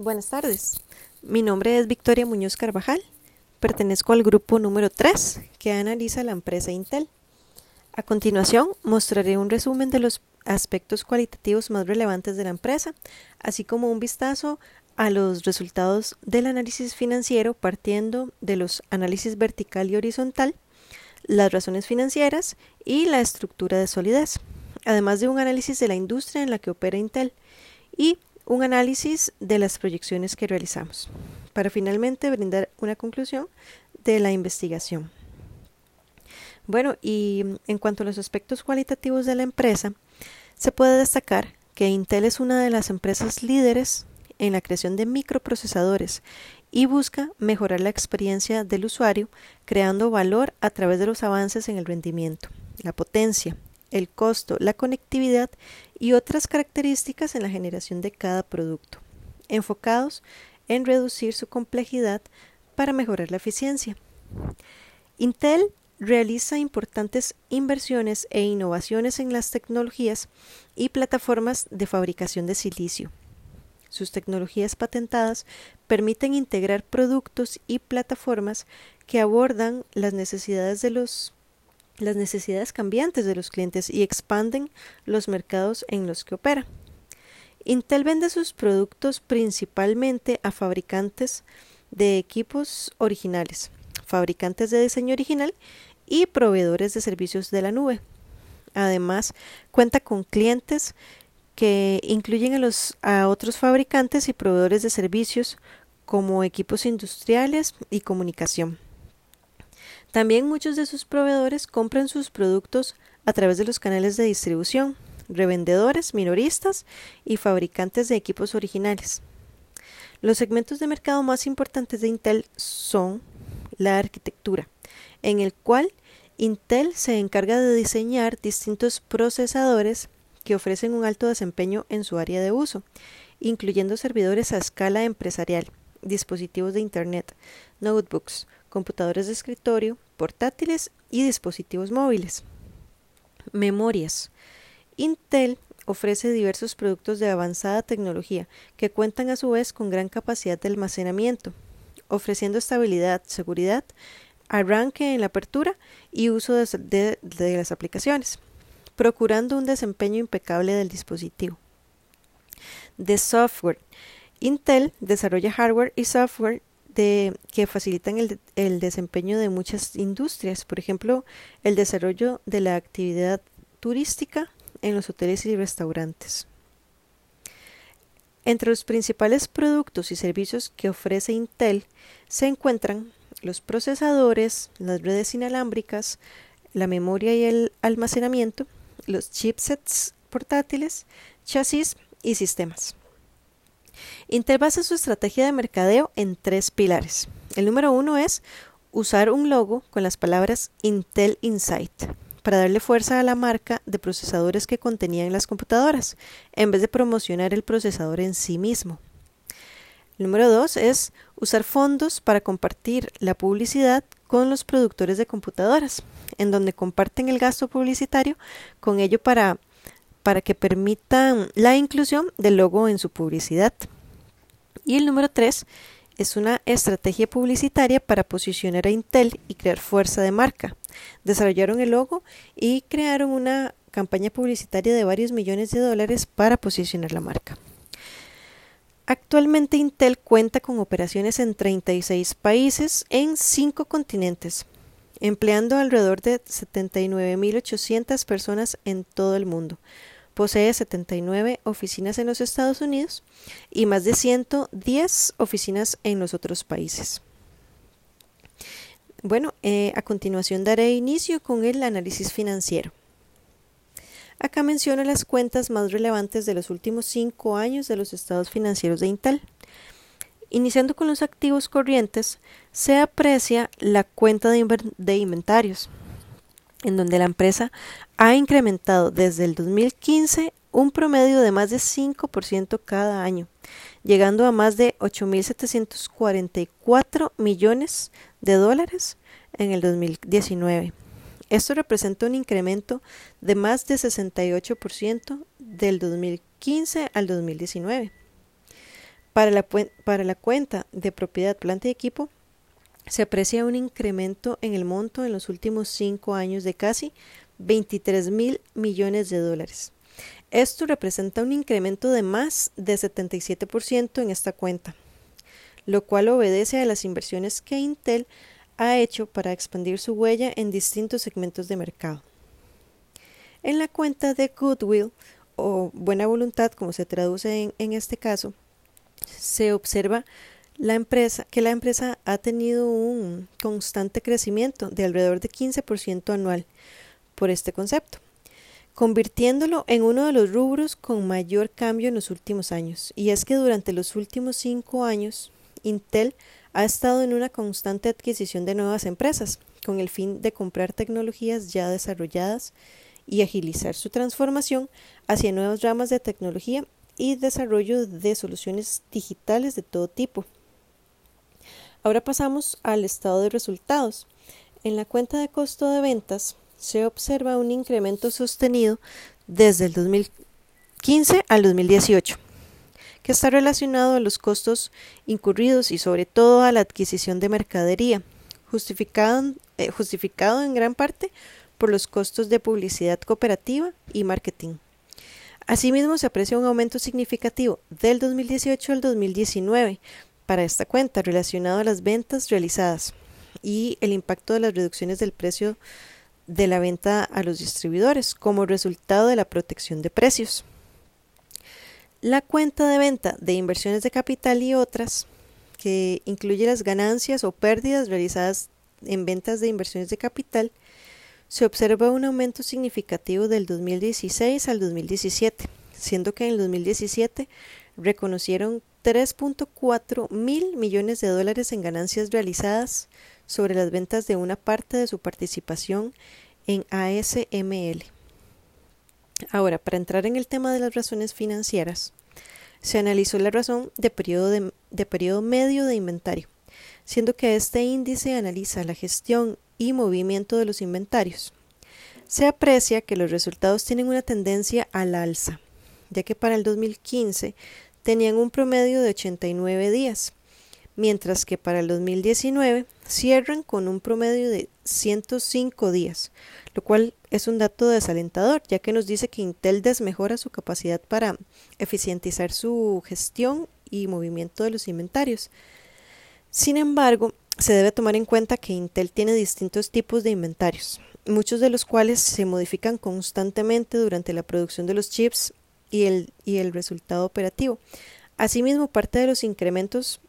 Buenas tardes. Mi nombre es Victoria Muñoz Carvajal. Pertenezco al grupo número 3 que analiza la empresa Intel. A continuación, mostraré un resumen de los aspectos cualitativos más relevantes de la empresa, así como un vistazo a los resultados del análisis financiero partiendo de los análisis vertical y horizontal, las razones financieras y la estructura de solidez, además de un análisis de la industria en la que opera Intel y un análisis de las proyecciones que realizamos, para finalmente brindar una conclusión de la investigación. Bueno, y en cuanto a los aspectos cualitativos de la empresa, se puede destacar que Intel es una de las empresas líderes en la creación de microprocesadores y busca mejorar la experiencia del usuario creando valor a través de los avances en el rendimiento, la potencia, el costo, la conectividad y otras características en la generación de cada producto, enfocados en reducir su complejidad para mejorar la eficiencia. Intel realiza importantes inversiones e innovaciones en las tecnologías y plataformas de fabricación de silicio. Sus tecnologías patentadas permiten integrar productos y plataformas que abordan las necesidades de los las necesidades cambiantes de los clientes y expanden los mercados en los que opera. Intel vende sus productos principalmente a fabricantes de equipos originales, fabricantes de diseño original y proveedores de servicios de la nube. Además, cuenta con clientes que incluyen a, los, a otros fabricantes y proveedores de servicios como equipos industriales y comunicación. También muchos de sus proveedores compran sus productos a través de los canales de distribución, revendedores, minoristas y fabricantes de equipos originales. Los segmentos de mercado más importantes de Intel son la arquitectura, en el cual Intel se encarga de diseñar distintos procesadores que ofrecen un alto desempeño en su área de uso, incluyendo servidores a escala empresarial, dispositivos de Internet, notebooks, computadores de escritorio, portátiles y dispositivos móviles. Memorias. Intel ofrece diversos productos de avanzada tecnología que cuentan a su vez con gran capacidad de almacenamiento, ofreciendo estabilidad, seguridad, arranque en la apertura y uso de, las aplicaciones, procurando un desempeño impecable del dispositivo. De software. Intel desarrolla hardware y software que facilitan el, desempeño de muchas industrias, por ejemplo, el desarrollo de la actividad turística en los hoteles y restaurantes. Entre los principales productos y servicios que ofrece Intel se encuentran los procesadores, las redes inalámbricas, la memoria y el almacenamiento, los chipsets portátiles, chasis y sistemas. Intel basa su estrategia de mercadeo en tres pilares. El número uno es usar un logo con las palabras Intel Insight para darle fuerza a la marca de procesadores que contenían las computadoras, en vez de promocionar el procesador en sí mismo. El número dos es usar fondos para compartir la publicidad con los productores de computadoras, en donde comparten el gasto publicitario con ello para para que permitan la inclusión del logo en su publicidad. Y el número 3 es una estrategia publicitaria para posicionar a Intel y crear fuerza de marca. Desarrollaron el logo y crearon una campaña publicitaria de varios millones de dólares para posicionar la marca. Actualmente Intel cuenta con operaciones en 36 países en 5 continentes, empleando alrededor de 79.800 personas en todo el mundo. Posee 79 oficinas en los Estados Unidos y más de 110 oficinas en los otros países. Bueno, eh, a continuación daré inicio con el análisis financiero. Acá menciono las cuentas más relevantes de los últimos cinco años de los estados financieros de Intel. Iniciando con los activos corrientes, se aprecia la cuenta de, inventarios, en donde la empresa ha incrementado desde el 2015 un promedio de más de 5% cada año, llegando a más de 8.744 millones de dólares en el 2019. Esto representa un incremento de más de 68% del 2015 al 2019. Para la, para la cuenta de propiedad, planta y equipo, se aprecia un incremento en el monto en los últimos cinco años de casi 23 mil millones de dólares. Esto representa un incremento de más de 77% en esta cuenta, lo cual obedece a las inversiones que Intel ha hecho para expandir su huella en distintos segmentos de mercado. En la cuenta de Goodwill o buena voluntad, como se traduce en, en este caso, se observa la empresa, que la empresa ha tenido un constante crecimiento de alrededor de 15% anual por este concepto, convirtiéndolo en uno de los rubros con mayor cambio en los últimos años. Y es que durante los últimos cinco años, Intel ha estado en una constante adquisición de nuevas empresas, con el fin de comprar tecnologías ya desarrolladas y agilizar su transformación hacia nuevas ramas de tecnología y desarrollo de soluciones digitales de todo tipo. Ahora pasamos al estado de resultados. En la cuenta de costo de ventas se observa un incremento sostenido desde el 2015 al 2018, que está relacionado a los costos incurridos y sobre todo a la adquisición de mercadería, justificado, eh, justificado en gran parte por los costos de publicidad cooperativa y marketing. Asimismo, se aprecia un aumento significativo del 2018 al 2019 para esta cuenta relacionado a las ventas realizadas y el impacto de las reducciones del precio de la venta a los distribuidores como resultado de la protección de precios. La cuenta de venta de inversiones de capital y otras, que incluye las ganancias o pérdidas realizadas en ventas de inversiones de capital, se observa un aumento significativo del 2016 al 2017, siendo que en el 2017 reconocieron 3.4 mil millones de dólares en ganancias realizadas sobre las ventas de una parte de su participación en ASML. Ahora, para entrar en el tema de las razones financieras, se analizó la razón de periodo, de, medio de inventario, siendo que este índice analiza la gestión y movimiento de los inventarios. Se aprecia que los resultados tienen una tendencia al alza, ya que para el 2015 tenían un promedio de 89 días, mientras que para el 2019 cierran con un promedio de 105 días, lo cual es un dato desalentador, ya que nos dice que Intel desmejora su capacidad para eficientizar su gestión y movimiento de los inventarios. Sin embargo, se debe tomar en cuenta que Intel tiene distintos tipos de inventarios, muchos de los cuales se modifican constantemente durante la producción de los chips y el, y el resultado operativo. Asimismo, parte de los incrementos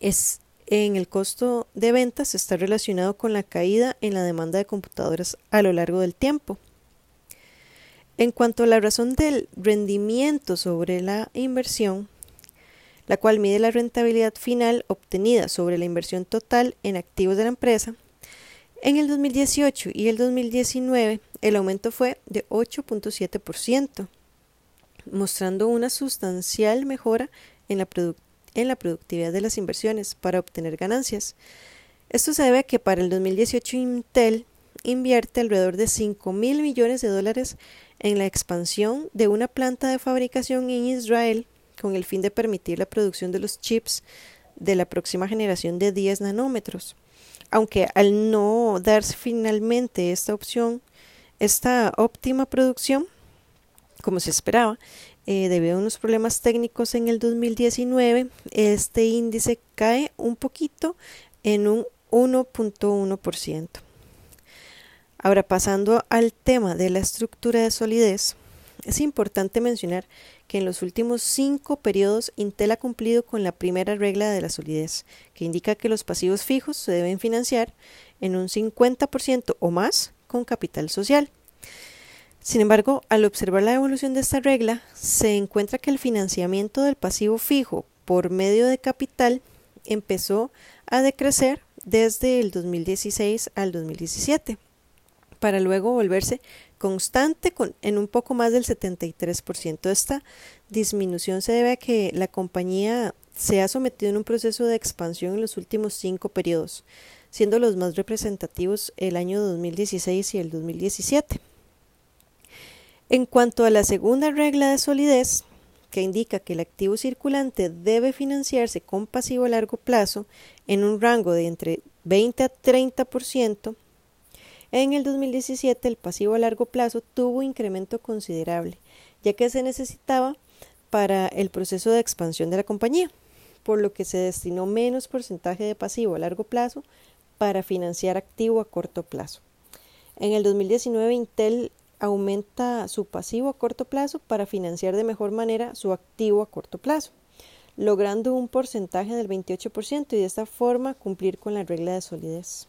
es en el costo de ventas está relacionado con la caída en la demanda de computadoras a lo largo del tiempo. En cuanto a la razón del rendimiento sobre la inversión, la cual mide la rentabilidad final obtenida sobre la inversión total en activos de la empresa, en el 2018 y el 2019 el aumento fue de 8.7%, mostrando una sustancial mejora en la, en la productividad de las inversiones para obtener ganancias. Esto se debe a que para el 2018 Intel invierte alrededor de 5 mil millones de dólares en la expansión de una planta de fabricación en Israel con el fin de permitir la producción de los chips de la próxima generación de 10 nanómetros. Aunque al no darse finalmente esta opción, esta óptima producción, como se esperaba, eh, debido a unos problemas técnicos en el 2019, este índice cae un poquito en un 1.1%. Ahora pasando al tema de la estructura de solidez, es importante mencionar que en los últimos cinco periodos Intel ha cumplido con la primera regla de la solidez, que indica que los pasivos fijos se deben financiar en un 50% o más con capital social. Sin embargo, al observar la evolución de esta regla, se encuentra que el financiamiento del pasivo fijo por medio de capital empezó a decrecer desde el 2016 al 2017, para luego volverse constante con, en un poco más del 73%. Esta disminución se debe a que la compañía se ha sometido en un proceso de expansión en los últimos cinco periodos, siendo los más representativos el año 2016 y el 2017. En cuanto a la segunda regla de solidez, que indica que el activo circulante debe financiarse con pasivo a largo plazo en un rango de entre 20 a 30%, en el 2017 el pasivo a largo plazo tuvo incremento considerable, ya que se necesitaba para el proceso de expansión de la compañía, por lo que se destinó menos porcentaje de pasivo a largo plazo para financiar activo a corto plazo. En el 2019 Intel aumenta su pasivo a corto plazo para financiar de mejor manera su activo a corto plazo, logrando un porcentaje del 28% y de esta forma cumplir con la regla de solidez.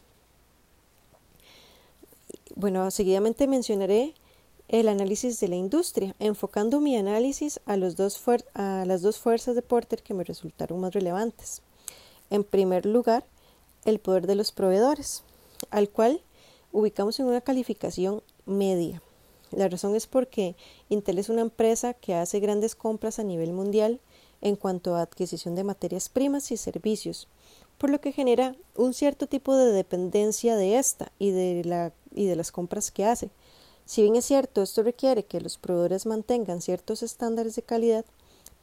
Bueno, seguidamente mencionaré el análisis de la industria, enfocando mi análisis a, las dos fuerzas de Porter que me resultaron más relevantes. En primer lugar, el poder de los proveedores, al cual ubicamos en una calificación media. La razón es porque Intel es una empresa que hace grandes compras a nivel mundial en cuanto a adquisición de materias primas y servicios, por lo que genera un cierto tipo de dependencia de esta y de, las compras que hace. Si bien es cierto, esto requiere que los proveedores mantengan ciertos estándares de calidad,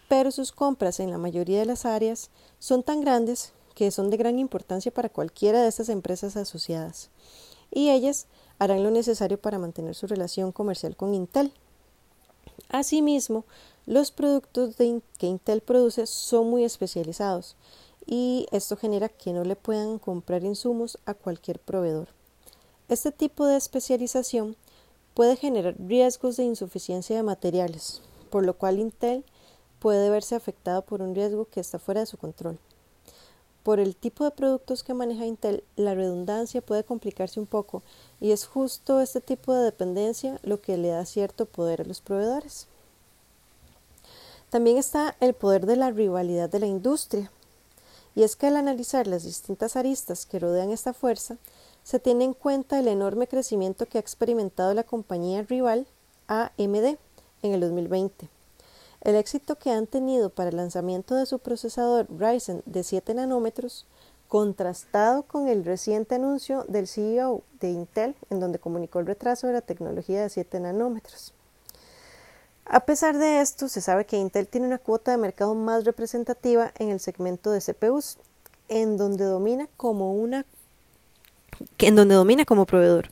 pero sus compras en la mayoría de las áreas son tan grandes que son de gran importancia para cualquiera de estas empresas asociadas, y ellas harán lo necesario para mantener su relación comercial con Intel. Asimismo, los productos que Intel produce son muy especializados y esto genera que no le puedan comprar insumos a cualquier proveedor. Este tipo de especialización puede generar riesgos de insuficiencia de materiales, por lo cual Intel puede verse afectado por un riesgo que está fuera de su control. Por el tipo de productos que maneja Intel, la redundancia puede complicarse un poco y es justo este tipo de dependencia lo que le da cierto poder a los proveedores. También está el poder de la rivalidad de la industria. Y es que al analizar las distintas aristas que rodean esta fuerza, se tiene en cuenta el enorme crecimiento que ha experimentado la compañía rival AMD en el 2020 el éxito que han tenido para el lanzamiento de su procesador Ryzen de 7 nanómetros, contrastado con el reciente anuncio del CEO de Intel, en donde comunicó el retraso de la tecnología de 7 nanómetros. A pesar de esto, se sabe que Intel tiene una cuota de mercado más representativa en el segmento de CPUs, en donde domina como una en donde domina como proveedor.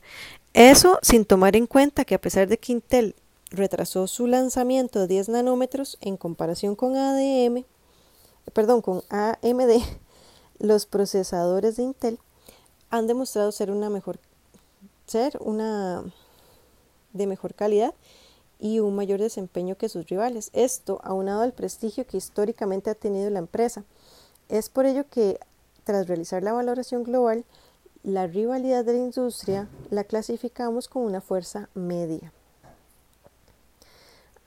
Eso sin tomar en cuenta que a pesar de que Intel retrasó su lanzamiento de 10 nanómetros en comparación con ADM, perdón, con AMD, los procesadores de Intel han demostrado ser una mejor ser una de mejor calidad y un mayor desempeño que sus rivales. Esto aunado al prestigio que históricamente ha tenido la empresa. Es por ello que tras realizar la valoración global, la rivalidad de la industria la clasificamos como una fuerza media.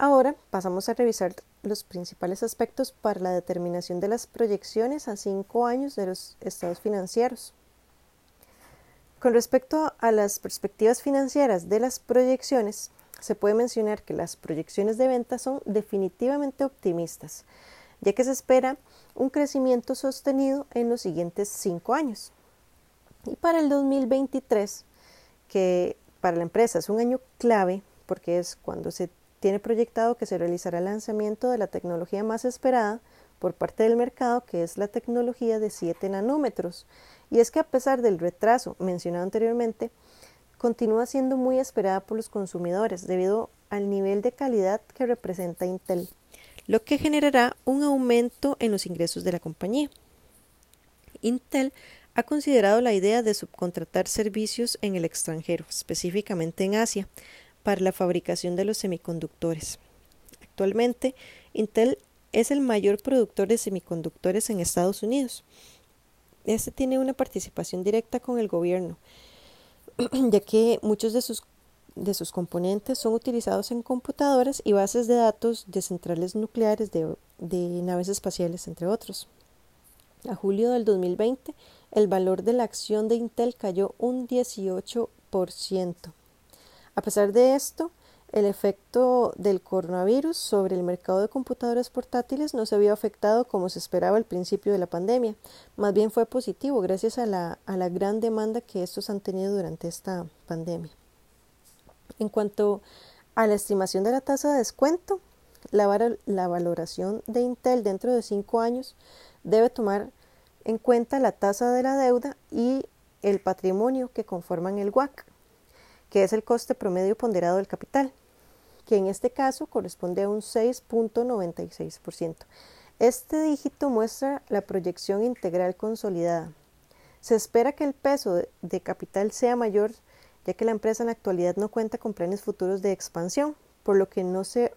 Ahora pasamos a revisar los principales aspectos para la determinación de las proyecciones a cinco años de los estados financieros. Con respecto a las perspectivas financieras de las proyecciones, se puede mencionar que las proyecciones de ventas son definitivamente optimistas, ya que se espera un crecimiento sostenido en los siguientes cinco años. Y para el 2023, que para la empresa es un año clave, porque es cuando se tiene proyectado que se realizará el lanzamiento de la tecnología más esperada por parte del mercado, que es la tecnología de 7 nanómetros. Y es que a pesar del retraso mencionado anteriormente, continúa siendo muy esperada por los consumidores debido al nivel de calidad que representa Intel, lo que generará un aumento en los ingresos de la compañía. Intel ha considerado la idea de subcontratar servicios en el extranjero, específicamente en Asia, para la fabricación de los semiconductores. Actualmente, Intel es el mayor productor de semiconductores en Estados Unidos. Este tiene una participación directa con el gobierno, ya que muchos de sus, de sus componentes son utilizados en computadoras y bases de datos de centrales nucleares de, de naves espaciales, entre otros. A julio del 2020, el valor de la acción de Intel cayó un 18%. A pesar de esto, el efecto del coronavirus sobre el mercado de computadoras portátiles no se había afectado como se esperaba al principio de la pandemia, más bien fue positivo gracias a la, a la gran demanda que estos han tenido durante esta pandemia. En cuanto a la estimación de la tasa de descuento, la, la valoración de Intel dentro de cinco años debe tomar en cuenta la tasa de la deuda y el patrimonio que conforman el WAC, que es el coste promedio ponderado del capital, que en este caso corresponde a un 6.96%. Este dígito muestra la proyección integral consolidada. Se espera que el peso de capital sea mayor, ya que la empresa en la actualidad no cuenta con planes futuros de expansión, por lo que no se,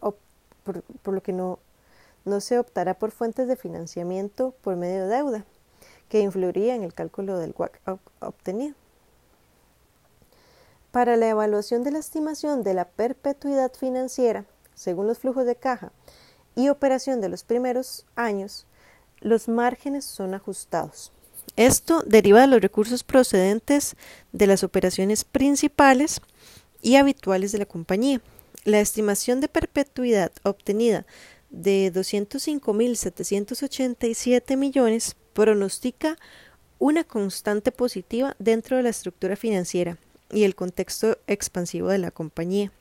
no, se optará por fuentes de financiamiento por medio de deuda que influiría en el cálculo del WAC obtenido. Para la evaluación de la estimación de la perpetuidad financiera, según los flujos de caja y operación de los primeros años, los márgenes son ajustados. Esto deriva de los recursos procedentes de las operaciones principales y habituales de la compañía. La estimación de perpetuidad obtenida de 205.787 millones pronostica una constante positiva dentro de la estructura financiera y el contexto expansivo de la compañía.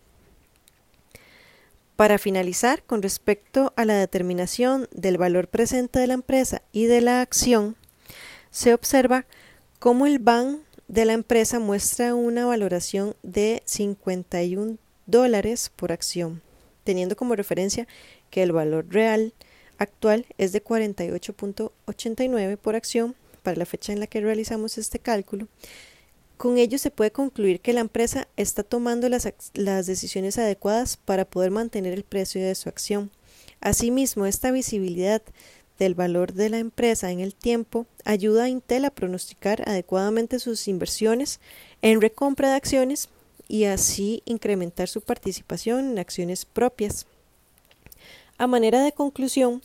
Para finalizar, con respecto a la determinación del valor presente de la empresa y de la acción, se observa cómo el BAN de la empresa muestra una valoración de 51 dólares por acción, teniendo como referencia que el valor real actual es de 48.89 por acción para la fecha en la que realizamos este cálculo. Con ello se puede concluir que la empresa está tomando las, las decisiones adecuadas para poder mantener el precio de su acción. Asimismo, esta visibilidad del valor de la empresa en el tiempo ayuda a Intel a pronosticar adecuadamente sus inversiones en recompra de acciones y así incrementar su participación en acciones propias. A manera de conclusión,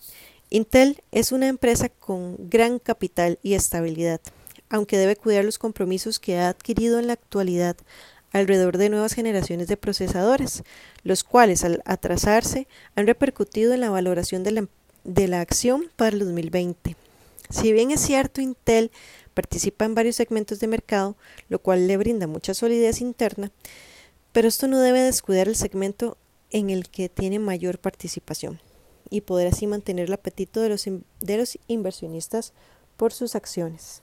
Intel es una empresa con gran capital y estabilidad, aunque debe cuidar los compromisos que ha adquirido en la actualidad alrededor de nuevas generaciones de procesadores, los cuales al atrasarse han repercutido en la valoración de la, de la acción para el 2020. Si bien es cierto, Intel participa en varios segmentos de mercado, lo cual le brinda mucha solidez interna, pero esto no debe descuidar el segmento en el que tiene mayor participación y poder así mantener el apetito de los, de los inversionistas por sus acciones.